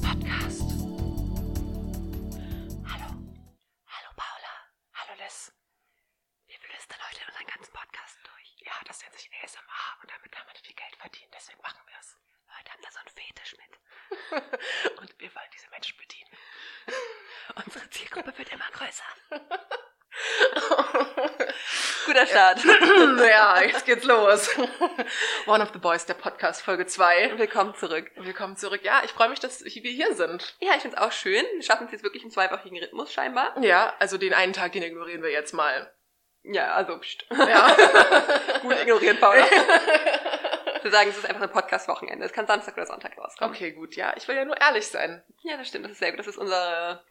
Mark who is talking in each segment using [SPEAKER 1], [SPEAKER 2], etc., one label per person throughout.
[SPEAKER 1] Podcast. Hallo. Hallo Paula. Hallo Liz. Wir flüstern heute unseren ganzen Podcast durch. Ja, das nennt sich ASMR und damit kann man viel Geld verdienen. Deswegen machen wir es. Leute haben da so einen Fetisch mit. und wir wollen diese Menschen bedienen. Unsere Zielgruppe wird immer größer.
[SPEAKER 2] Guter Start.
[SPEAKER 3] ja, jetzt geht's los. One of the Boys, der Podcast, Folge 2.
[SPEAKER 2] Willkommen zurück.
[SPEAKER 3] Willkommen zurück. Ja, ich freue mich, dass wir hier sind.
[SPEAKER 2] Ja, ich finde es auch schön. Wir schaffen es jetzt wirklich im zweiwöchigen Rhythmus scheinbar.
[SPEAKER 3] Ja, also den einen Tag, den ignorieren wir jetzt mal.
[SPEAKER 2] Ja, also pst.
[SPEAKER 3] Ja.
[SPEAKER 2] Gut ignorieren, Paula. Wir sagen, es ist einfach ein Podcast-Wochenende. Es kann Samstag oder Sonntag rauskommen.
[SPEAKER 3] Okay, gut. Ja, ich will ja nur ehrlich sein.
[SPEAKER 2] Ja, das stimmt. Das ist sehr gut. Das ist unsere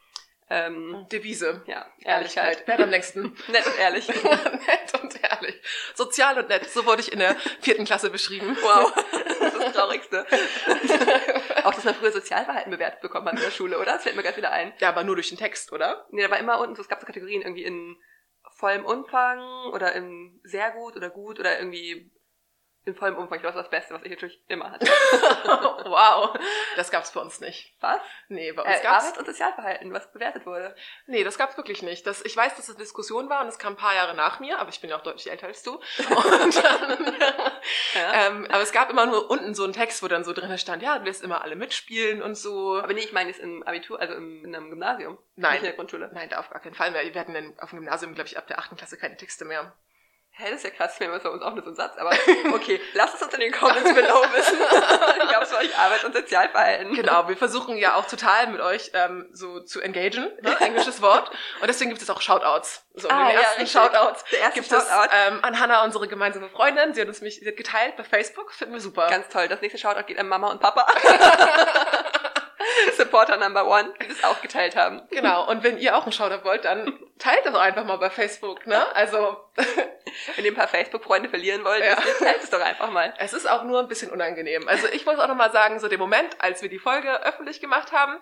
[SPEAKER 2] ähm,
[SPEAKER 3] Devise.
[SPEAKER 2] ja, Ehrlichkeit.
[SPEAKER 3] Wer hat am längsten?
[SPEAKER 2] Nett und ehrlich.
[SPEAKER 3] nett und ehrlich. Sozial und nett. So wurde ich in der vierten Klasse beschrieben.
[SPEAKER 2] Wow. Das ist das Traurigste. auch, dass man früher Sozialverhalten bewertet bekommen hat in der Schule, oder? Das fällt mir gerade wieder ein.
[SPEAKER 3] Ja, aber nur durch den Text, oder?
[SPEAKER 2] Nee, da war immer unten, so, es gab so Kategorien irgendwie in vollem Umfang oder in sehr gut oder gut oder irgendwie in vollem Umfang. Das war das Beste, was ich natürlich immer hatte.
[SPEAKER 3] wow. Das gab's bei uns nicht.
[SPEAKER 2] Was?
[SPEAKER 3] Nee, bei uns
[SPEAKER 2] Äh,
[SPEAKER 3] gab's
[SPEAKER 2] Arbeits- und Sozialverhalten, was bewertet wurde.
[SPEAKER 3] Nee, das gab's wirklich nicht. Das, ich weiß, dass es Diskussion war und es kam ein paar Jahre nach mir, aber ich bin ja auch deutlich älter als du. Und dann,
[SPEAKER 2] Ja.
[SPEAKER 3] ähm, aber es gab immer nur unten so einen Text, wo dann so drin stand, ja, du wirst immer alle mitspielen und so.
[SPEAKER 2] Aber nee, ich meine jetzt im Abitur, also im, in einem Gymnasium.
[SPEAKER 3] Nein.
[SPEAKER 2] Nicht in der Grundschule.
[SPEAKER 3] Nein, da auf gar keinen Fall mehr. Wir hatten dann auf dem Gymnasium, glaube ich, ab der achten Klasse keine Texte mehr.
[SPEAKER 2] Hä, das ist ja krass, wir haben bei uns auch nur so einen Satz, aber okay, lasst es uns in den Comments below wissen. ich glaube, es war euch Arbeits- und Sozialverhalten.
[SPEAKER 3] Genau, wir versuchen ja auch total mit euch ähm, so zu engagen, ne? englisches Wort. Und deswegen gibt es auch Shoutouts. So,
[SPEAKER 2] Ah,
[SPEAKER 3] den
[SPEAKER 2] ja,
[SPEAKER 3] ersten
[SPEAKER 2] richtig.
[SPEAKER 3] Shoutouts
[SPEAKER 2] Der erste
[SPEAKER 3] gibt
[SPEAKER 2] Shoutout.
[SPEAKER 3] es ähm, an Hannah, unsere gemeinsame Freundin. Sie hat uns mich sie hat geteilt bei Facebook, finden wir super.
[SPEAKER 2] Ganz toll. Das nächste Shoutout geht an Mama und Papa. Supporter Number One, die das auch geteilt haben.
[SPEAKER 3] Genau, und wenn ihr auch einen Shoutout wollt, dann teilt das doch einfach mal bei Facebook, ne? Also,
[SPEAKER 2] Wenn ihr ein paar Facebook-Freunde verlieren wollt,
[SPEAKER 3] Ja.
[SPEAKER 2] teilt es doch einfach mal.
[SPEAKER 3] es ist auch nur ein bisschen unangenehm. Also, ich muss auch nochmal sagen, so der Moment, als wir die Folge öffentlich gemacht haben,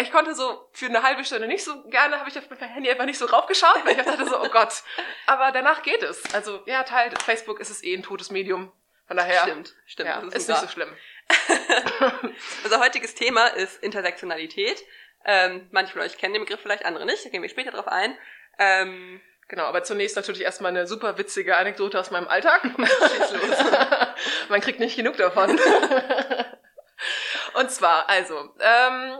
[SPEAKER 3] ich konnte so für eine halbe Stunde nicht so gerne, habe ich auf mein Handy einfach nicht so draufgeschaut, weil ich dachte so, oh Gott. Aber danach geht es. Also, ja, teilt. Facebook ist es eh ein totes Medium. Von daher,
[SPEAKER 2] Stimmt, stimmt.
[SPEAKER 3] ja,
[SPEAKER 2] das
[SPEAKER 3] ist,
[SPEAKER 2] super.
[SPEAKER 3] nicht so schlimm.
[SPEAKER 2] Unser heutiges Thema ist Intersektionalität. Ähm, manche von euch kennen den Begriff vielleicht, andere nicht. Da gehen wir später drauf ein. Ähm,
[SPEAKER 3] Genau, aber zunächst natürlich erstmal eine super witzige Anekdote aus meinem Alltag. Man kriegt nicht genug davon. Und zwar, also, ähm,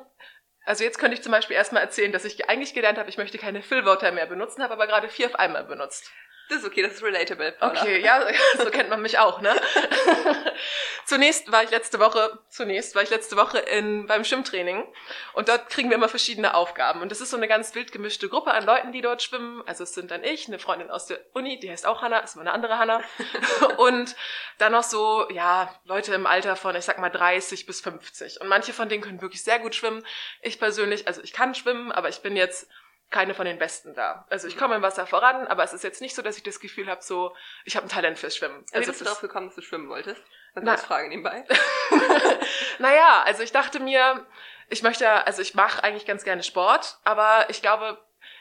[SPEAKER 3] also jetzt könnte ich zum Beispiel erstmal erzählen, dass ich eigentlich gelernt habe, ich möchte keine Füllwörter mehr benutzen, habe aber gerade vier auf einmal benutzt.
[SPEAKER 2] Das ist okay, das ist relatable. Paula.
[SPEAKER 3] Okay, ja, so kennt man mich auch, ne? zunächst war ich letzte Woche, zunächst war ich letzte Woche in, beim Schwimmtraining und dort kriegen wir immer verschiedene Aufgaben und das ist so eine ganz wild gemischte Gruppe an Leuten, die dort schwimmen. Also es sind dann ich, eine Freundin aus der Uni, die heißt auch Hanna, ist aber eine andere Hanna und dann noch so, ja, Leute im Alter von, ich sag mal 30 bis 50 und manche von denen können wirklich sehr gut schwimmen. Ich persönlich, also ich kann schwimmen, aber ich bin jetzt keine von den Besten da. Also ich komme im Wasser voran, aber es ist jetzt nicht so, dass ich das Gefühl habe, so, ich habe ein Talent fürs Schwimmen.
[SPEAKER 2] Wie
[SPEAKER 3] Also
[SPEAKER 2] bist du darauf gekommen, dass du schwimmen wolltest? Das
[SPEAKER 3] Na-
[SPEAKER 2] Frage nebenbei.
[SPEAKER 3] naja, also ich dachte mir, ich möchte, also ich mache eigentlich ganz gerne Sport, aber ich glaube,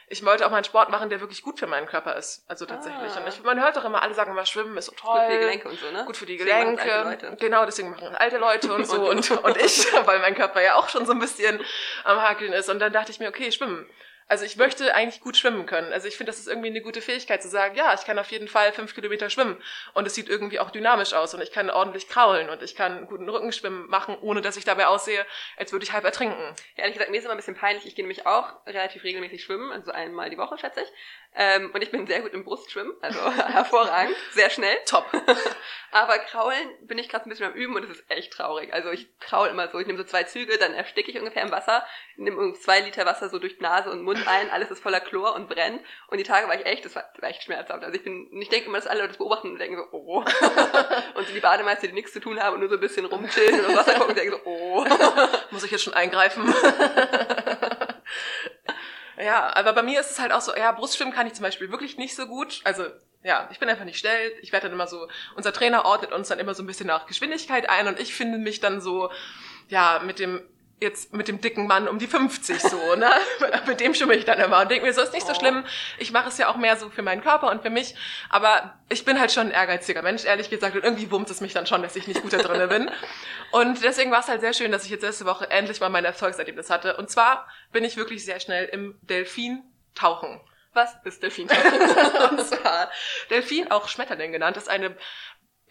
[SPEAKER 3] ich wollte auch mal einen Sport machen, der wirklich gut für meinen Körper ist. Also tatsächlich.
[SPEAKER 2] Ah.
[SPEAKER 3] Und ich, man hört doch immer, alle sagen immer, Schwimmen ist so toll.
[SPEAKER 2] Gut für die Gelenke und so, ne?
[SPEAKER 3] Gut für die
[SPEAKER 2] Deswegen
[SPEAKER 3] Gelenke.
[SPEAKER 2] alte Leute.
[SPEAKER 3] Genau, deswegen machen alte Leute und so
[SPEAKER 2] Und
[SPEAKER 3] und ich, weil mein Körper ja auch schon so ein bisschen am Hakeln ist. Und dann dachte ich mir, okay, schwimmen. Also ich möchte eigentlich gut schwimmen können. Also ich finde, das ist irgendwie eine gute Fähigkeit zu sagen, ja, ich kann auf jeden Fall fünf Kilometer schwimmen. Und es sieht irgendwie auch dynamisch aus und ich kann ordentlich kraulen und ich kann guten Rückenschwimmen machen, ohne dass ich dabei aussehe, als würde ich halb ertrinken.
[SPEAKER 2] Ja, ehrlich gesagt, mir ist immer ein bisschen peinlich. Ich gehe nämlich auch relativ regelmäßig schwimmen, also einmal die Woche, schätze ich. Ähm, und ich bin sehr gut im Brustschwimmen, also hervorragend, sehr schnell.
[SPEAKER 3] Top.
[SPEAKER 2] Aber kraulen bin ich gerade ein bisschen am Üben und es ist echt traurig. Also ich kraul immer so, ich nehme so zwei Züge, dann ersticke ich ungefähr im Wasser, nehme zwei Liter Wasser so durch Nase und Mund ein, alles ist voller Chlor und brennt. Und die Tage war ich echt, das war, das war echt schmerzhaft. Also ich bin, ich denke immer, dass alle Leute das beobachten und denken so, oh. und so die Bademeister, die nichts zu tun haben und nur so ein bisschen rumchillen und aufs Wasser gucken, denken so, oh.
[SPEAKER 3] Muss ich jetzt schon eingreifen? Ja, aber bei mir ist es halt auch so, ja, Brustschwimmen kann ich zum Beispiel wirklich nicht so gut. Also, ja, ich bin einfach nicht schnell. Ich werde dann immer so, unser Trainer ordnet uns dann immer so ein bisschen nach Geschwindigkeit ein und ich finde mich dann so, ja, mit dem jetzt mit dem dicken Mann um die 50 so, ne? mit dem schimmel ich dann immer und denke mir, so ist nicht so
[SPEAKER 2] Oh.
[SPEAKER 3] schlimm. Ich mache es ja auch mehr so für meinen Körper und für mich. Aber ich bin halt schon ein ehrgeiziger Mensch, ehrlich gesagt. Und irgendwie wurmt es mich dann schon, dass ich nicht gut da drin bin. Und deswegen war es halt sehr schön, dass ich jetzt letzte Woche endlich mal mein Erfolgserlebnis hatte. Und zwar bin ich wirklich sehr schnell im Delfin tauchen.
[SPEAKER 2] Was ist Delfin?
[SPEAKER 3] Und zwar Delfin, auch Schmetterling genannt, ist eine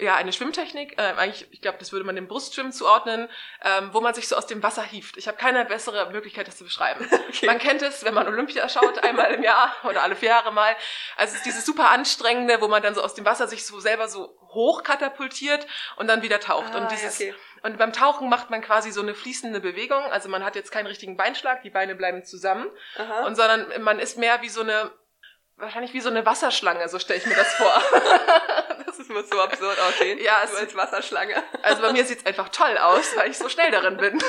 [SPEAKER 3] ja, eine Schwimmtechnik, äh, eigentlich, ich glaube, das würde man dem Brustschwimmen zuordnen, ähm, wo man sich so aus dem Wasser hieft. Ich habe keine bessere Möglichkeit, das zu beschreiben. Man kennt es, wenn man Olympia schaut, einmal im Jahr oder alle vier Jahre mal. Also es ist dieses super anstrengende, wo man dann so aus dem Wasser sich so selber so hoch katapultiert und dann wieder taucht.
[SPEAKER 2] Ah,
[SPEAKER 3] und dieses
[SPEAKER 2] okay.
[SPEAKER 3] und beim Tauchen macht man quasi so eine fließende Bewegung. Also man hat jetzt keinen richtigen Beinschlag, die Beine bleiben zusammen.
[SPEAKER 2] Aha.
[SPEAKER 3] Und sondern man ist mehr wie so eine, wahrscheinlich wie so eine Wasserschlange, so stelle ich mir das vor.
[SPEAKER 2] muss so absurd aussehen.
[SPEAKER 3] Ja,
[SPEAKER 2] du
[SPEAKER 3] es-
[SPEAKER 2] als Wasserschlange.
[SPEAKER 3] Also bei mir sieht's einfach toll aus, weil ich so schnell darin bin.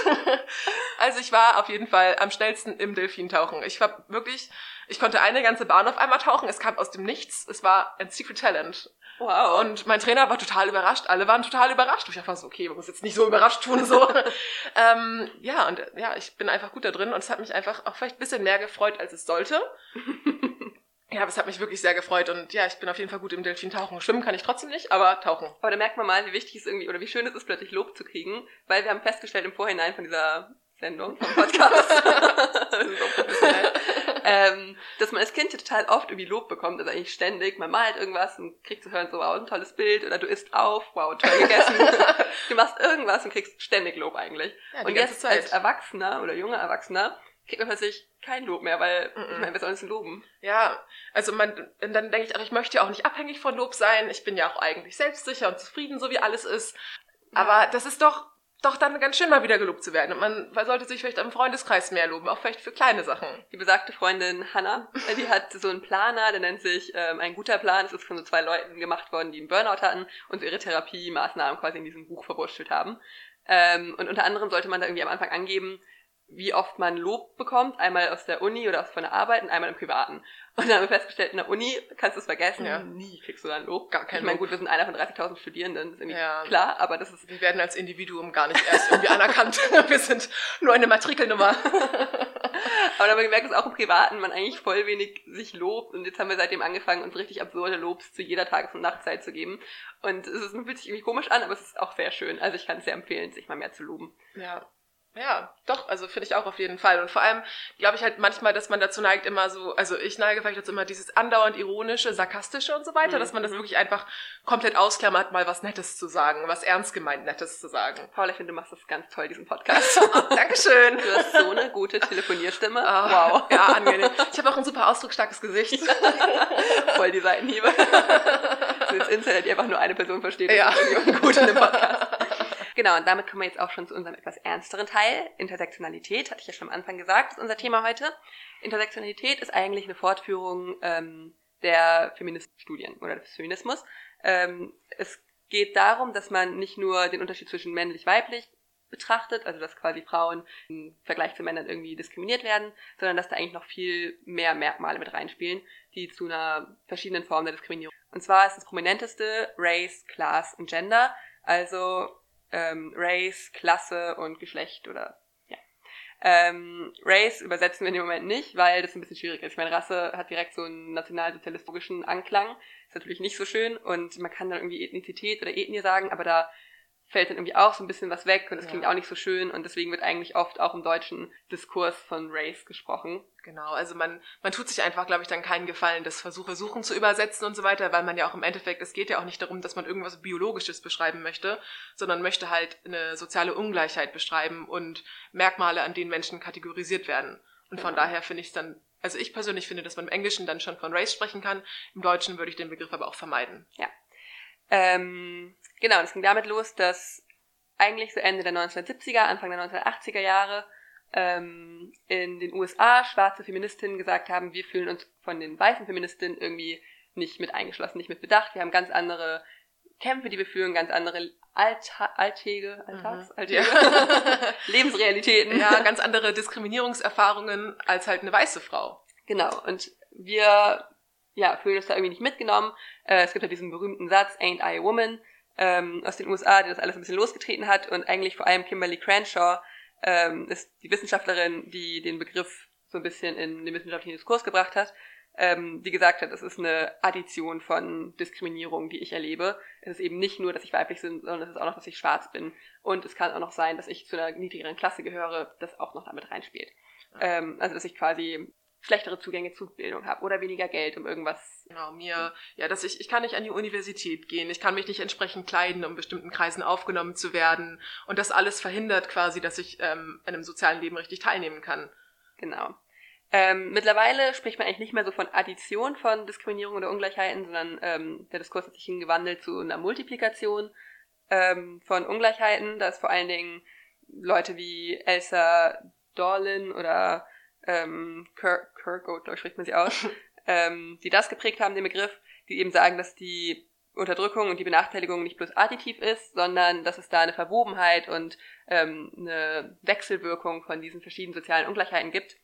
[SPEAKER 3] Also ich war auf jeden Fall am schnellsten im Delfintauchen. Ich war wirklich, ich konnte eine ganze Bahn auf einmal tauchen. Es kam aus dem Nichts. Es war ein Secret Talent.
[SPEAKER 2] Wow.
[SPEAKER 3] Und mein Trainer war total überrascht. Alle waren total überrascht. Ich einfach so, okay, man muss jetzt nicht so überrascht tun, so. ähm, ja, und äh, ja, ich bin einfach gut da drin und es hat mich einfach auch vielleicht ein bisschen mehr gefreut, als es sollte. Ja, aber es hat mich wirklich sehr gefreut und ja, ich bin auf jeden Fall gut im Delfintauchen. Schwimmen kann ich trotzdem nicht, aber tauchen.
[SPEAKER 2] Aber da merkt man mal, wie wichtig es irgendwie oder wie schön es ist, plötzlich Lob zu kriegen, weil wir haben festgestellt im Vorhinein von dieser Sendung, vom Podcast, das ähm, dass man als Kind ja total oft irgendwie Lob bekommt, also eigentlich ständig. Man malt irgendwas und kriegt zu hören, so, wow, ein tolles Bild oder du isst auf, wow, toll gegessen. du machst irgendwas und kriegst ständig Lob eigentlich.
[SPEAKER 3] Ja,
[SPEAKER 2] und jetzt
[SPEAKER 3] Zeit.
[SPEAKER 2] als Erwachsener oder junger Erwachsener kriegt man plötzlich kein Lob mehr, weil,
[SPEAKER 3] Mhm.
[SPEAKER 2] ich meine, wer soll uns loben?
[SPEAKER 3] Ja, also man, dann denke ich auch, ich möchte ja auch nicht abhängig von Lob sein. Ich bin ja auch eigentlich selbstsicher und zufrieden, so wie alles ist. Aber das ist doch, doch dann ganz schön mal wieder gelobt zu werden. Und man, man sollte sich vielleicht am Freundeskreis mehr loben, auch vielleicht für kleine Sachen.
[SPEAKER 2] Die besagte Freundin Hannah, äh, die hat so einen Planer, der nennt sich ähm, ein guter Plan. Das ist von so zwei Leuten gemacht worden, die einen Burnout hatten und ihre Therapiemaßnahmen quasi in diesem Buch verwurschtelt haben. Ähm, und unter anderem sollte man da irgendwie am Anfang angeben, wie oft man Lob bekommt, einmal aus der Uni oder aus von der Arbeit und einmal im Privaten. Und dann haben wir festgestellt, in der Uni kannst du es vergessen,
[SPEAKER 3] Ja.
[SPEAKER 2] nie kriegst du dann Lob.
[SPEAKER 3] Gar kein
[SPEAKER 2] ich meine, gut, wir sind einer von 30.000 Studierenden, das ist irgendwie
[SPEAKER 3] Ja.
[SPEAKER 2] klar, aber das ist
[SPEAKER 3] Wir werden als Individuum gar nicht erst irgendwie anerkannt. Wir sind nur eine Matrikelnummer.
[SPEAKER 2] Aber da haben wir gemerkt, dass auch im Privaten man eigentlich voll wenig sich lobt. Und jetzt haben wir seitdem angefangen, uns richtig absurde Lobs zu jeder Tages- und Nachtzeit zu geben. Und es ist, fühlt sich irgendwie komisch an, aber es ist auch sehr schön. Also ich kann es sehr empfehlen, sich mal mehr zu loben.
[SPEAKER 3] Ja. Ja, doch, also finde ich auch auf jeden Fall. Und vor allem glaube ich halt manchmal, dass man dazu neigt, immer so, also ich neige vielleicht dazu immer dieses andauernd ironische, sarkastische und so weiter,
[SPEAKER 2] Mhm,
[SPEAKER 3] dass man das
[SPEAKER 2] mhm.
[SPEAKER 3] wirklich einfach komplett ausklammert, mal was Nettes zu sagen, was ernst gemeint Nettes zu sagen.
[SPEAKER 2] Paula, ich finde, du machst das ganz toll, diesen Podcast.
[SPEAKER 3] Dankeschön.
[SPEAKER 2] Du hast so eine gute Telefonierstimme.
[SPEAKER 3] Ah,
[SPEAKER 2] Wow.
[SPEAKER 3] Ja, angenehm. Ich habe auch ein super ausdrucksstarkes Gesicht.
[SPEAKER 2] Voll die Seitenhiebe. so ins Internet, die einfach nur eine Person versteht.
[SPEAKER 3] Ja.
[SPEAKER 2] ungut in dem Podcast. Genau, und damit kommen wir jetzt auch schon zu unserem etwas ernsteren Teil. Intersektionalität, hatte ich ja schon am Anfang gesagt, ist unser Thema heute. Intersektionalität ist eigentlich eine Fortführung ähm, der Feministstudien oder des Feminismus. Ähm, es geht darum, dass man nicht nur den Unterschied zwischen männlich-weiblich betrachtet, also dass quasi Frauen im Vergleich zu Männern irgendwie diskriminiert werden, sondern dass da eigentlich noch viel mehr Merkmale mit reinspielen, die zu einer verschiedenen Form der Diskriminierung. Und zwar ist das prominenteste Race, Class und Gender, also ähm, Race, Klasse und Geschlecht oder ja. Ähm, Race übersetzen wir in dem Moment nicht, weil das ein bisschen schwierig ist. Ich meine, Rasse hat direkt so einen nationalsozialistischen Anklang, ist natürlich nicht so schön und man kann dann irgendwie Ethnizität oder Ethnie sagen, aber da fällt dann irgendwie auch so ein bisschen was weg und das
[SPEAKER 3] Ja.
[SPEAKER 2] klingt auch nicht so schön und deswegen wird eigentlich oft auch im deutschen Diskurs von Race gesprochen.
[SPEAKER 3] Genau, also man, man tut sich einfach, glaube ich, dann keinen Gefallen, das Versuche suchen zu übersetzen und so weiter, weil man ja auch im Endeffekt, es geht ja auch nicht darum, dass man irgendwas Biologisches beschreiben möchte, sondern möchte halt eine soziale Ungleichheit beschreiben und Merkmale, an denen Menschen kategorisiert werden. Und von
[SPEAKER 2] Genau.
[SPEAKER 3] daher finde ich es dann, also ich persönlich finde, dass man im Englischen dann schon von Race sprechen kann, im Deutschen würde ich den Begriff aber auch vermeiden.
[SPEAKER 2] Ähm, genau, und es ging damit los, dass eigentlich so Ende der 1970er, Anfang der 1980er Jahre ähm, in den USA schwarze Feministinnen gesagt haben, wir fühlen uns von den weißen Feministinnen irgendwie nicht mit eingeschlossen, nicht mit bedacht. Wir haben ganz andere Kämpfe, die wir führen, ganz andere Allta Alltäge, Alltags,
[SPEAKER 3] Mhm.
[SPEAKER 2] Alltäge. Lebensrealitäten.
[SPEAKER 3] ja, ganz andere Diskriminierungserfahrungen als halt eine weiße Frau.
[SPEAKER 2] Genau, und wir ja, fühlen uns da irgendwie nicht mitgenommen. Äh, es gibt ja diesen berühmten Satz, Ain't I a Woman, ähm, aus den USA, der das alles ein bisschen losgetreten hat und eigentlich vor allem Kimberly Crenshaw ähm, ist die Wissenschaftlerin, die den Begriff so ein bisschen in den wissenschaftlichen Diskurs gebracht hat, ähm, die gesagt hat, es ist eine Addition von Diskriminierung, die ich erlebe. Es ist eben nicht nur, dass ich weiblich bin, sondern es ist auch noch, dass ich schwarz bin. Und es kann auch noch sein, dass ich zu einer niedrigeren Klasse gehöre, das auch noch damit reinspielt. Ähm, also dass ich quasi schlechtere Zugänge zu Bildung habe oder weniger Geld, um irgendwas.
[SPEAKER 3] Genau, mir, ja, dass ich, ich kann nicht an die Universität gehen, ich kann mich nicht entsprechend kleiden, um bestimmten Kreisen aufgenommen zu werden. Und das alles verhindert quasi, dass ich ähm, an einem sozialen Leben richtig teilnehmen kann.
[SPEAKER 2] Genau. Ähm, mittlerweile spricht man eigentlich nicht mehr so von Addition von Diskriminierung oder Ungleichheiten, sondern ähm, der Diskurs hat sich hingewandelt zu einer Multiplikation ähm, von Ungleichheiten. Da ist vor allen Dingen Leute wie Elsa Dorlin oder ähm, Kirk, Kirkwood, glaube ich, spricht man sie aus, ähm, die das geprägt haben, den Begriff, die eben sagen, dass die Unterdrückung und die Benachteiligung nicht bloß additiv ist, sondern dass es da eine Verwobenheit und ähm, eine Wechselwirkung von diesen verschiedenen sozialen Ungleichheiten gibt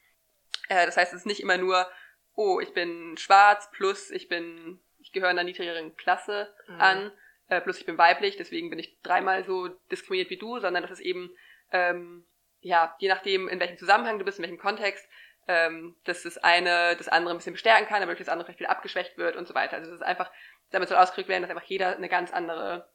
[SPEAKER 2] äh, das heißt, es ist nicht immer nur, oh, ich bin schwarz plus ich bin, ich gehöre einer niedrigeren Klasse mhm. an, äh, plus ich bin weiblich, deswegen bin ich dreimal so diskriminiert wie du, sondern das ist eben, ähm, ja, je nachdem, in welchem Zusammenhang du bist, in welchem Kontext, ähm, dass das eine das andere ein bisschen bestärken kann, aber das andere vielleicht wieder abgeschwächt wird und so weiter. Also es ist einfach, damit soll ausgedrückt werden, dass einfach jeder eine ganz andere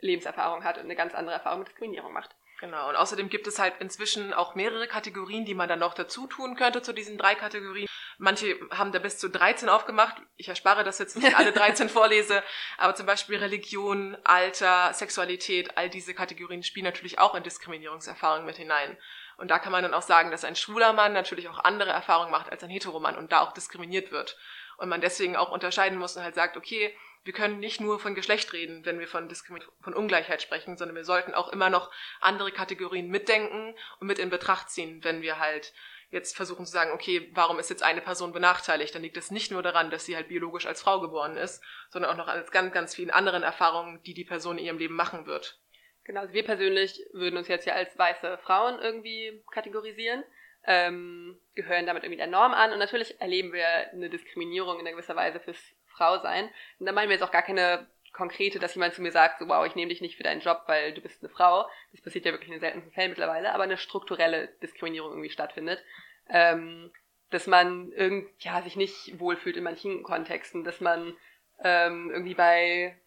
[SPEAKER 2] Lebenserfahrung hat und eine ganz andere Erfahrung mit Diskriminierung macht.
[SPEAKER 3] Genau, und außerdem gibt es halt inzwischen auch mehrere Kategorien, die man dann noch dazu tun könnte zu diesen drei Kategorien. Manche haben da bis zu 13 aufgemacht. Ich erspare das jetzt, wenn ich alle 13 vorlese. Aber zum Beispiel Religion, Alter, Sexualität, all diese Kategorien spielen natürlich auch in Diskriminierungserfahrungen mit hinein. Und da kann man dann auch sagen, dass ein schwuler Mann natürlich auch andere Erfahrungen macht als ein Heteromann und da auch diskriminiert wird. Und man deswegen auch unterscheiden muss und halt sagt, okay, wir können nicht nur von Geschlecht reden, wenn wir von von Ungleichheit sprechen, sondern wir sollten auch immer noch andere Kategorien mitdenken und mit in Betracht ziehen, wenn wir halt jetzt versuchen zu sagen, okay, warum ist jetzt eine Person benachteiligt? Dann liegt es nicht nur daran, dass sie halt biologisch als Frau geboren ist, sondern auch noch an ganz, ganz vielen anderen Erfahrungen, die die Person in ihrem Leben machen wird.
[SPEAKER 2] Genau, also wir persönlich würden uns jetzt ja als weiße Frauen irgendwie kategorisieren, ähm, gehören damit irgendwie der Norm an und natürlich erleben wir eine Diskriminierung in gewisser Weise fürs Frau sein. Und da meinen wir jetzt auch gar keine konkrete, dass jemand zu mir sagt, so wow, ich nehme dich nicht für deinen Job, weil du bist eine Frau. Das passiert ja wirklich in den seltensten Fällen mittlerweile, aber eine strukturelle Diskriminierung irgendwie stattfindet. Ähm, dass man irgend, ja, sich nicht wohlfühlt in manchen Kontexten, dass man ähm, irgendwie bei,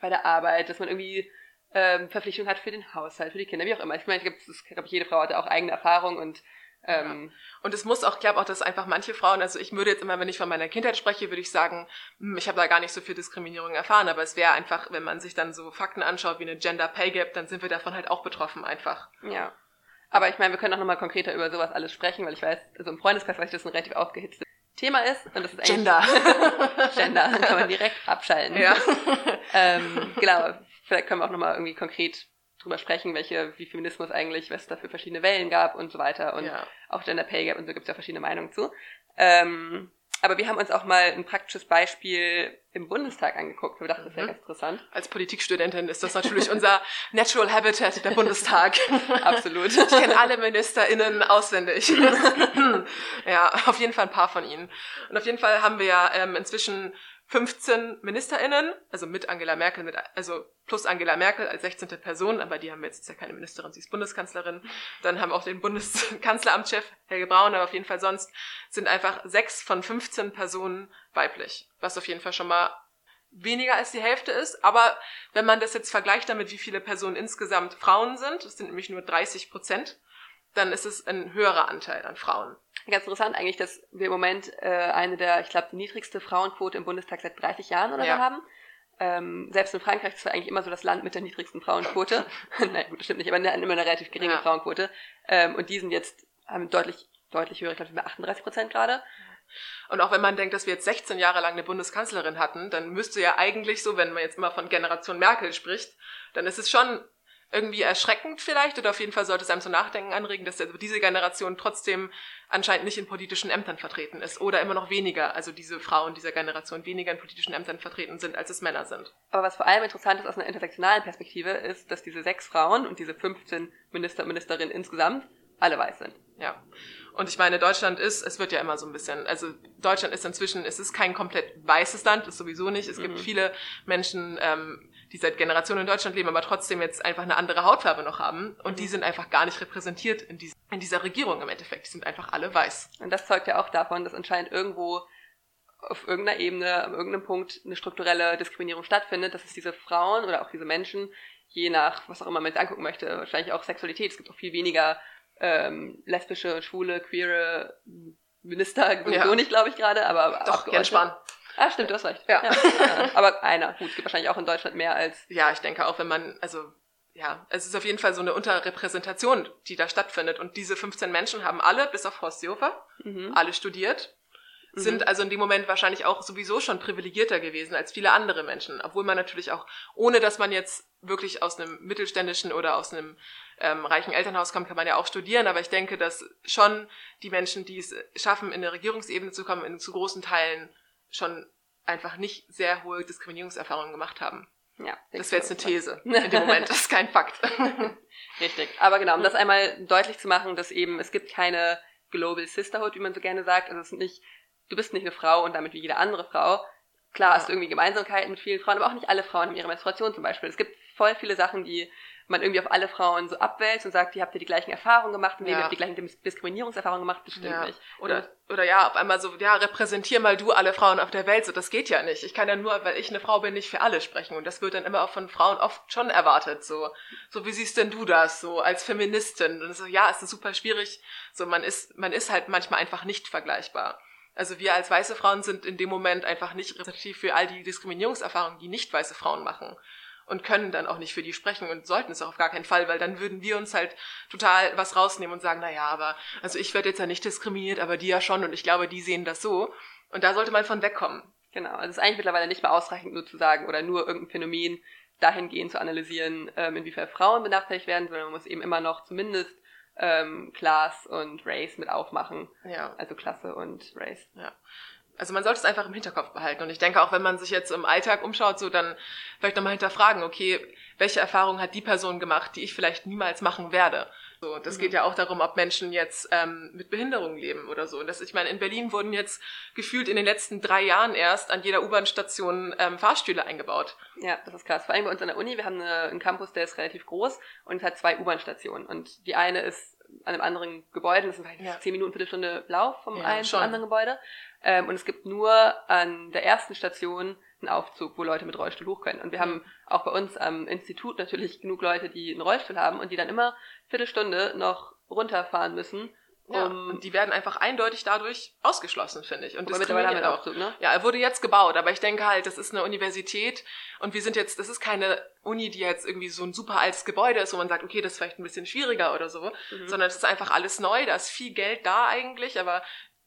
[SPEAKER 2] bei der Arbeit, dass man irgendwie ähm, Verpflichtungen hat für den Haushalt, für die Kinder, wie auch immer. Ich meine, ich glaube, glaub, jede Frau hat da auch eigene Erfahrung und ähm,
[SPEAKER 3] ja. Und es muss auch, glaube auch, dass einfach manche Frauen, also ich würde jetzt immer, wenn ich von meiner Kindheit spreche, würde ich sagen, hm, ich habe da gar nicht so viel Diskriminierung erfahren, aber es wäre einfach, wenn man sich dann so Fakten anschaut wie eine Gender Pay Gap, dann sind wir davon halt auch betroffen einfach.
[SPEAKER 2] Ja. Aber ich meine, wir können auch nochmal konkreter über sowas alles sprechen, weil ich weiß, also im Freundeskreis weiß ich, dass das ein relativ aufgehitztes Thema ist. Und das ist
[SPEAKER 3] eigentlich Gender.
[SPEAKER 2] Gender, dann kann man direkt abschalten.
[SPEAKER 3] Ja.
[SPEAKER 2] ähm, genau, vielleicht können wir auch nochmal irgendwie konkret drüber sprechen, welche, wie Feminismus eigentlich, was es da für verschiedene Wellen gab und so weiter. Und ja. auch Gender Pay Gap und so gibt es ja verschiedene Meinungen zu. Ähm, aber wir haben uns auch mal ein praktisches Beispiel im Bundestag angeguckt. Wir dachten, das wäre mhm. ganz interessant.
[SPEAKER 3] Als Politikstudentin ist das natürlich unser Natural Habitat, der Bundestag.
[SPEAKER 2] Absolut.
[SPEAKER 3] Ich kenne alle MinisterInnen auswendig. ja, auf jeden Fall ein paar von ihnen. Und auf jeden Fall haben wir ja ähm, inzwischen 15 MinisterInnen, also mit Angela Merkel, mit, also plus Angela Merkel als 16. Person, aber die haben jetzt ist ja keine Ministerin, sie ist Bundeskanzlerin. Dann haben wir auch den Bundeskanzleramtschef Helge Braun, aber auf jeden Fall sonst sind einfach sechs von 15 Personen weiblich, was auf jeden Fall schon mal weniger als die Hälfte ist. Aber wenn man das jetzt vergleicht damit, wie viele Personen insgesamt Frauen sind, das sind nämlich nur 30 Prozent, dann ist es ein höherer Anteil an Frauen.
[SPEAKER 2] Ganz interessant eigentlich, dass wir im Moment äh, eine der, ich glaube, die niedrigste Frauenquote im Bundestag seit 30 Jahren oder ja. so haben. Ähm, selbst in Frankreich ist es eigentlich immer so das Land mit der niedrigsten Frauenquote. Nein, gut, das stimmt nicht, aber immer eine relativ geringe ja. Frauenquote. Ähm, und die sind jetzt haben deutlich, deutlich höher, ich glaube, bei 38 Prozent gerade.
[SPEAKER 3] Und auch wenn man denkt, dass wir jetzt 16 Jahre lang eine Bundeskanzlerin hatten, dann müsste ja eigentlich so, wenn man jetzt immer von Generation Merkel spricht, dann ist es schon irgendwie erschreckend vielleicht oder auf jeden Fall sollte es einem zum Nachdenken anregen, dass diese Generation trotzdem anscheinend nicht in politischen Ämtern vertreten ist oder immer noch weniger, also diese Frauen dieser Generation weniger in politischen Ämtern vertreten sind, als es Männer sind.
[SPEAKER 2] Aber was vor allem interessant ist aus einer intersektionalen Perspektive, ist, dass diese sechs Frauen und diese 15 Minister und Ministerinnen insgesamt alle weiß sind.
[SPEAKER 3] Ja. Und ich meine, Deutschland ist, es wird ja immer so ein bisschen, also Deutschland ist inzwischen, es ist kein komplett weißes Land, ist sowieso nicht. Es mhm. gibt viele Menschen, ähm, die seit Generationen in Deutschland leben, aber trotzdem jetzt einfach eine andere Hautfarbe noch haben. Und mhm. die sind einfach gar nicht repräsentiert in, dies, in dieser Regierung im Endeffekt. Die sind einfach alle weiß.
[SPEAKER 2] Und das zeugt ja auch davon, dass anscheinend irgendwo auf irgendeiner Ebene, an irgendeinem Punkt eine strukturelle Diskriminierung stattfindet, dass es diese Frauen oder auch diese Menschen, je nach, was auch immer man sich angucken möchte, wahrscheinlich auch Sexualität, es gibt auch viel weniger ähm, lesbische, schwule, queere Minister, sowieso ja. nicht, glaube ich, gerade, aber
[SPEAKER 3] Doch, Jens Spahn.
[SPEAKER 2] Ah, stimmt, du hast recht. Ja. ja. Aber einer. Gut, es gibt wahrscheinlich auch in Deutschland mehr als.
[SPEAKER 3] Ja, ich denke auch, wenn man, also ja, es ist auf jeden Fall so eine Unterrepräsentation, die da stattfindet. Und diese 15 Menschen haben alle, bis auf Horst Seehofer, mhm. alle studiert, mhm. sind also in dem Moment wahrscheinlich auch sowieso schon privilegierter gewesen als viele andere Menschen. Obwohl man natürlich auch, ohne dass man jetzt wirklich aus einem mittelständischen oder aus einem ähm, reichen Elternhaus kommt, kann man ja auch studieren. Aber ich denke, dass schon die Menschen, die es schaffen, in eine Regierungsebene zu kommen, in zu großen Teilen schon einfach nicht sehr hohe Diskriminierungserfahrungen gemacht haben. Ja, das wäre jetzt eine These. In dem Moment das ist kein Fakt.
[SPEAKER 2] Richtig. Aber genau, um das einmal deutlich zu machen, dass eben es gibt keine Global Sisterhood, wie man so gerne sagt. Also es ist nicht, du bist nicht eine Frau und damit wie jede andere Frau. Klar, ja. hast du irgendwie Gemeinsamkeiten mit vielen Frauen, aber auch nicht alle Frauen haben ihre Menstruation zum Beispiel. Es gibt voll viele Sachen, die man irgendwie auf alle Frauen so abwälzt und sagt, die habt ihr die gleichen Erfahrungen gemacht und ja. ihr habt die gleichen Diskriminierungserfahrungen gemacht, das stimmt
[SPEAKER 3] ja.
[SPEAKER 2] nicht.
[SPEAKER 3] Oder, oder ja, auf einmal so, ja, repräsentier mal du alle Frauen auf der Welt, so, das geht ja nicht. Ich kann ja nur, weil ich eine Frau bin, nicht für alle sprechen und das wird dann immer auch von Frauen oft schon erwartet, so, so, wie siehst denn du das, so, als Feministin? Und so, ja, es ist super schwierig, so, man ist, man ist halt manchmal einfach nicht vergleichbar. Also wir als weiße Frauen sind in dem Moment einfach nicht repräsentativ für all die Diskriminierungserfahrungen, die nicht weiße Frauen machen und können dann auch nicht für die sprechen und sollten es auch auf gar keinen Fall, weil dann würden wir uns halt total was rausnehmen und sagen, na ja, aber also ich werde jetzt ja nicht diskriminiert, aber die ja schon und ich glaube, die sehen das so und da sollte man von wegkommen.
[SPEAKER 2] Genau, also es ist eigentlich mittlerweile nicht mehr ausreichend nur zu sagen oder nur irgendein Phänomen dahingehend zu analysieren, ähm, inwiefern Frauen benachteiligt werden, sondern man muss eben immer noch zumindest ähm, Class und Race mit aufmachen. Ja. Also Klasse und Race.
[SPEAKER 3] Ja. Also man sollte es einfach im Hinterkopf behalten. Und ich denke auch, wenn man sich jetzt im Alltag umschaut, so dann vielleicht nochmal hinterfragen, okay, welche Erfahrung hat die Person gemacht, die ich vielleicht niemals machen werde? So, das mhm. geht ja auch darum, ob Menschen jetzt ähm, mit Behinderung leben oder so. Und das, ich meine, in Berlin wurden jetzt gefühlt in den letzten drei Jahren erst an jeder U-Bahn-Station ähm, Fahrstühle eingebaut.
[SPEAKER 2] Ja, das ist krass. Vor allem bei uns an der Uni, wir haben eine, einen Campus, der ist relativ groß und es hat zwei U-Bahn-Stationen. Und die eine ist an einem anderen Gebäude, das sind vielleicht ja. zehn Minuten, Viertelstunde Lauf vom ja, einen zum anderen Gebäude. Ähm, und es gibt nur an der ersten Station einen Aufzug, wo Leute mit Rollstuhl hoch können. Und wir haben auch bei uns am Institut natürlich genug Leute, die einen Rollstuhl haben und die dann immer Viertelstunde noch runterfahren müssen.
[SPEAKER 3] Ja, um, und die werden einfach eindeutig dadurch ausgeschlossen, finde ich. Und
[SPEAKER 2] das mittlerweile haben wir auch. Aufzug, ne?
[SPEAKER 3] Ja, er wurde jetzt gebaut, aber ich denke halt, das ist eine Universität und wir sind jetzt, das ist keine Uni, die jetzt irgendwie so ein super altes Gebäude ist, wo man sagt, okay, das ist vielleicht ein bisschen schwieriger oder so, mhm. sondern es ist einfach alles neu, da ist viel Geld da eigentlich, aber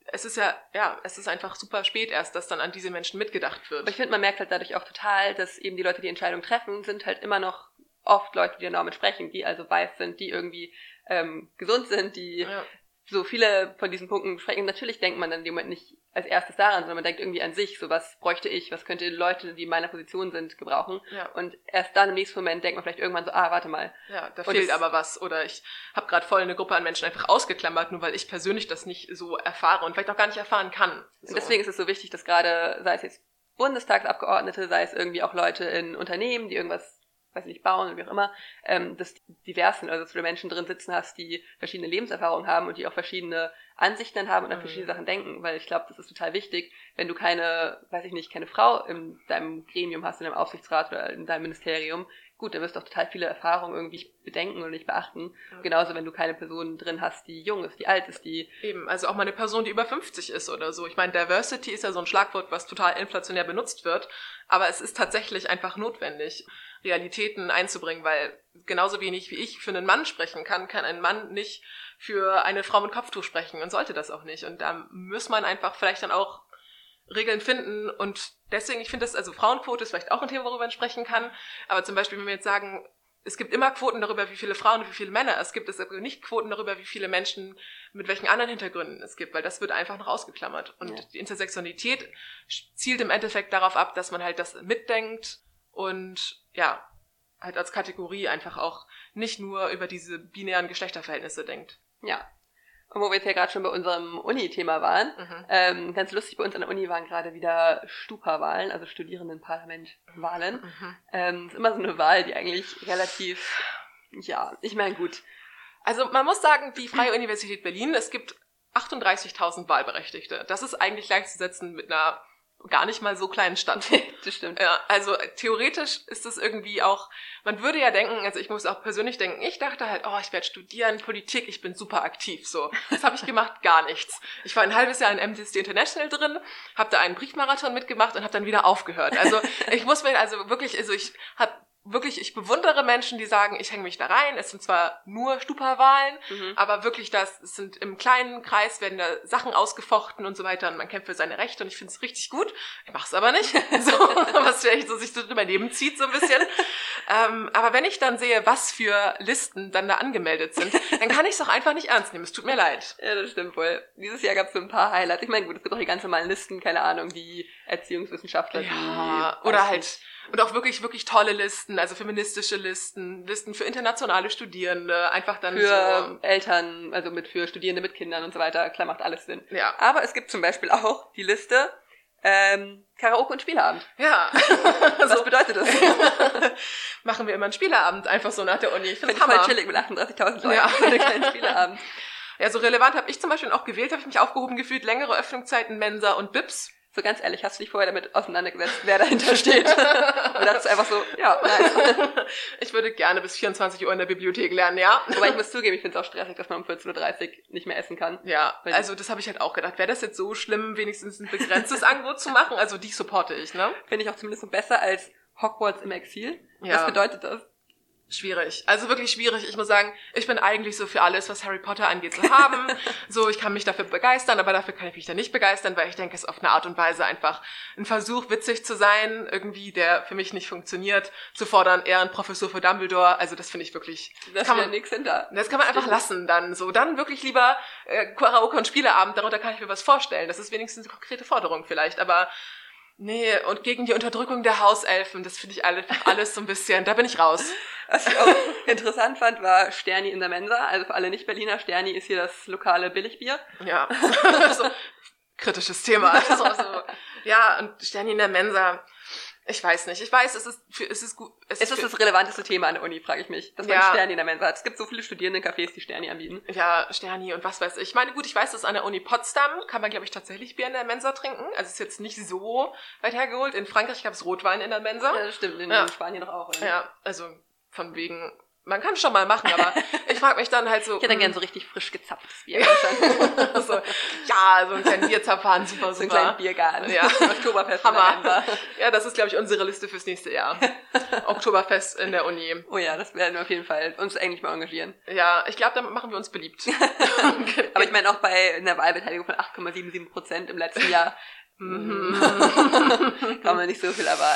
[SPEAKER 3] es ist ja, ja, es ist einfach super spät erst, dass dann an diese Menschen mitgedacht wird.
[SPEAKER 2] Aber ich finde, man merkt halt dadurch auch total, dass eben die Leute, die Entscheidung treffen, sind halt immer noch oft Leute, die der Norm entsprechen, die also weiß sind, die irgendwie ähm, gesund sind, die ja so viele von diesen Punkten sprechen. Natürlich denkt man dann in dem Moment nicht als erstes daran, sondern man denkt irgendwie an sich, so was bräuchte ich, was könnte Leute, die in meiner Position sind, gebrauchen. Ja. Und erst dann im nächsten Moment denkt man vielleicht irgendwann so, ah, warte mal.
[SPEAKER 3] Ja, da fehlt aber was. Oder ich habe gerade voll eine Gruppe an Menschen einfach ausgeklammert, nur weil ich persönlich das nicht so erfahre und vielleicht auch gar nicht erfahren kann.
[SPEAKER 2] So. Und deswegen ist es so wichtig, dass gerade, sei es jetzt Bundestagsabgeordnete, sei es irgendwie auch Leute in Unternehmen, die irgendwas weiß nicht, bauen oder wie auch immer, ähm, dass divers sind, also dass du da Menschen drin sitzen hast, die verschiedene Lebenserfahrungen haben und die auch verschiedene Ansichten haben und an mhm. verschiedene Sachen denken, weil ich glaube, das ist total wichtig, wenn du keine, weiß ich nicht, keine Frau in deinem Gremium hast, in deinem Aufsichtsrat oder in deinem Ministerium, gut, dann wirst du auch total viele Erfahrungen irgendwie bedenken und nicht beachten. Ja. Genauso, wenn du keine Person drin hast, die jung ist, die alt ist, die...
[SPEAKER 3] Eben, also auch mal eine Person, die über 50 ist oder so. Ich meine, Diversity ist ja so ein Schlagwort, was total inflationär benutzt wird, aber es ist tatsächlich einfach notwendig. Realitäten einzubringen, weil genauso wenig wie ich für einen Mann sprechen kann, kann ein Mann nicht für eine Frau mit Kopftuch sprechen und sollte das auch nicht. Und da muss man einfach vielleicht dann auch Regeln finden und deswegen, ich finde das, also Frauenquote ist vielleicht auch ein Thema, worüber man sprechen kann, aber zum Beispiel, wenn wir jetzt sagen, es gibt immer Quoten darüber, wie viele Frauen und wie viele Männer es gibt. Es gibt nicht Quoten darüber, wie viele Menschen mit welchen anderen Hintergründen es gibt, weil das wird einfach noch ausgeklammert. Und ja. die Intersektionalität zielt im Endeffekt darauf ab, dass man halt das mitdenkt und ja, halt als Kategorie einfach auch nicht nur über diese binären Geschlechterverhältnisse denkt.
[SPEAKER 2] Ja. Und wo wir jetzt ja gerade schon bei unserem Uni-Thema waren,
[SPEAKER 3] Mhm.
[SPEAKER 2] ähm, ganz lustig, bei uns an der Uni waren gerade wieder Stupa-Wahlen, also Studierendenparlament-Wahlen.
[SPEAKER 3] Mhm.
[SPEAKER 2] Ähm, ist immer so eine Wahl, die eigentlich relativ, ja, ich meine, gut.
[SPEAKER 3] Also man muss sagen, die Freie Universität Berlin, es gibt 38.000 Wahlberechtigte. Das ist eigentlich gleichzusetzen mit einer gar nicht mal so kleinen Stadt.
[SPEAKER 2] Das stimmt.
[SPEAKER 3] Ja, also theoretisch ist es irgendwie auch, man würde ja denken, also ich muss auch persönlich denken, ich dachte halt, oh, ich werde studieren, Politik, ich bin super aktiv, so. Was habe ich gemacht? Gar nichts. Ich war ein halbes Jahr in Amnesty International drin, habe da einen Briefmarathon mitgemacht und habe dann wieder aufgehört. Also ich muss mir also wirklich, also ich habe wirklich, ich bewundere Menschen, die sagen, ich hänge mich da rein. Es sind zwar nur Stupa-Wahlen,
[SPEAKER 2] Mhm.
[SPEAKER 3] aber wirklich, das es sind im kleinen Kreis werden da Sachen ausgefochten und so weiter und man kämpft für seine Rechte und ich finde es richtig gut. Ich mache es aber nicht, so, was vielleicht so sich so durch mein Leben zieht so ein bisschen. ähm, aber wenn ich dann sehe, was für Listen dann da angemeldet sind, dann kann ich es auch einfach nicht ernst nehmen. Es tut mir leid.
[SPEAKER 2] Ja, das stimmt wohl. Dieses Jahr gab es so ein paar Highlights. Ich meine, gut, es gibt auch die ganz normalen Listen, keine Ahnung, die Erziehungswissenschaftler,
[SPEAKER 3] Ja,
[SPEAKER 2] die...
[SPEAKER 3] oder halt
[SPEAKER 2] nicht.
[SPEAKER 3] Und auch wirklich wirklich tolle Listen, also feministische Listen, Listen für internationale Studierende, einfach dann
[SPEAKER 2] Für Eltern, also mit für Studierende mit Kindern und so weiter. Klar, macht alles Sinn.
[SPEAKER 3] so ja,
[SPEAKER 2] Aber es gibt zum Beispiel auch die Liste ähm, Karaoke und Spieleabend.
[SPEAKER 3] ja.
[SPEAKER 2] Was
[SPEAKER 3] so
[SPEAKER 2] bedeutet das?
[SPEAKER 3] machen wir immer einen Spieleabend einfach so nach der Uni. Ich
[SPEAKER 2] Finde ich voll chillig mit 38.000 Leuten.
[SPEAKER 3] Ja.
[SPEAKER 2] So einen kleinen Spieleabend.
[SPEAKER 3] Ja, so relevant habe ich zum Beispiel auch gewählt, habe ich mich aufgehoben gefühlt, längere Öffnungszeiten, Mensa und Bips.
[SPEAKER 2] So ganz ehrlich, hast du dich vorher damit auseinandergesetzt, wer dahinter steht? Und dachtest einfach so, ja, nice.
[SPEAKER 3] Ich würde gerne bis 24 Uhr in der Bibliothek lernen, ja.
[SPEAKER 2] Wobei ich muss zugeben, ich finde es auch stressig, dass man um 14.30 Uhr nicht mehr essen kann.
[SPEAKER 3] Ja, also das habe ich halt auch gedacht. Wäre das jetzt so schlimm, wenigstens ein begrenztes Angebot zu machen? Also die supporte ich, ne?
[SPEAKER 2] Finde ich auch zumindest so besser als Hogwarts im Exil.
[SPEAKER 3] Ja.
[SPEAKER 2] Was bedeutet das?
[SPEAKER 3] Schwierig. Also wirklich schwierig. Ich muss sagen, ich bin eigentlich so für alles, was Harry Potter angeht, zu haben. so, ich kann mich dafür begeistern, aber dafür kann ich mich dann nicht begeistern, weil ich denke, es ist auf eine Art und Weise einfach ein Versuch, witzig zu sein, irgendwie, der für mich nicht funktioniert, zu fordern, eher ein Professor für Dumbledore. Also das finde ich wirklich,
[SPEAKER 2] Das
[SPEAKER 3] kann man,
[SPEAKER 2] nix hinter.
[SPEAKER 3] das kann man einfach lassen dann. So, dann wirklich lieber äh, Karaoke und Spieleabend, darunter kann ich mir was vorstellen. Das ist wenigstens eine konkrete Forderung vielleicht, aber nee, und gegen die Unterdrückung der Hauselfen, das finde ich alle, alles so ein bisschen, da bin ich raus.
[SPEAKER 2] Was ich auch interessant fand, war Sterni in der Mensa. Also für alle Nicht-Berliner, Sterni ist hier das lokale Billigbier.
[SPEAKER 3] Ja, so, kritisches Thema. Also, so, ja, und Sterni in der Mensa, ich weiß nicht. Ich weiß, es ist, für, es ist gut. Es
[SPEAKER 2] Ist das
[SPEAKER 3] für,
[SPEAKER 2] das relevanteste Thema an der Uni, frage ich mich. Dass man
[SPEAKER 3] Ja.
[SPEAKER 2] Sterni in der Mensa hat. Es gibt so viele Studierendencafés, die Sterni anbieten.
[SPEAKER 3] ja, Sterni und was weiß ich. Ich meine, gut, ich weiß, dass an der Uni Potsdam kann man, glaube ich, tatsächlich Bier in der Mensa trinken. Also ist jetzt nicht so weit hergeholt. In Frankreich gab es Rotwein in der Mensa.
[SPEAKER 2] Ja, das stimmt. In
[SPEAKER 3] Ja.
[SPEAKER 2] Spanien doch auch, oder?
[SPEAKER 3] Ja, also von wegen, man kann schon mal machen, aber ich frage mich dann halt so.
[SPEAKER 2] Ich hätte
[SPEAKER 3] hm,
[SPEAKER 2] gern so richtig frisch gezapftes Bier. Ja.
[SPEAKER 3] so, ja, so ein kleinen Bierzapfhahn, super,
[SPEAKER 2] so einen
[SPEAKER 3] super.
[SPEAKER 2] kleinen Biergarten.
[SPEAKER 3] Ja.
[SPEAKER 2] Oktoberfest
[SPEAKER 3] Hammer. Ja, das ist, glaube ich, unsere Liste fürs nächste Jahr. Oktoberfest in der Uni.
[SPEAKER 2] Oh ja, das werden wir auf jeden Fall uns eigentlich mal engagieren.
[SPEAKER 3] Ja, ich glaube, damit machen wir uns beliebt.
[SPEAKER 2] Aber ich meine auch bei einer Wahlbeteiligung von 8,77 Prozent im letzten Jahr
[SPEAKER 3] Mhm.
[SPEAKER 2] kann man nicht so viel erwarten.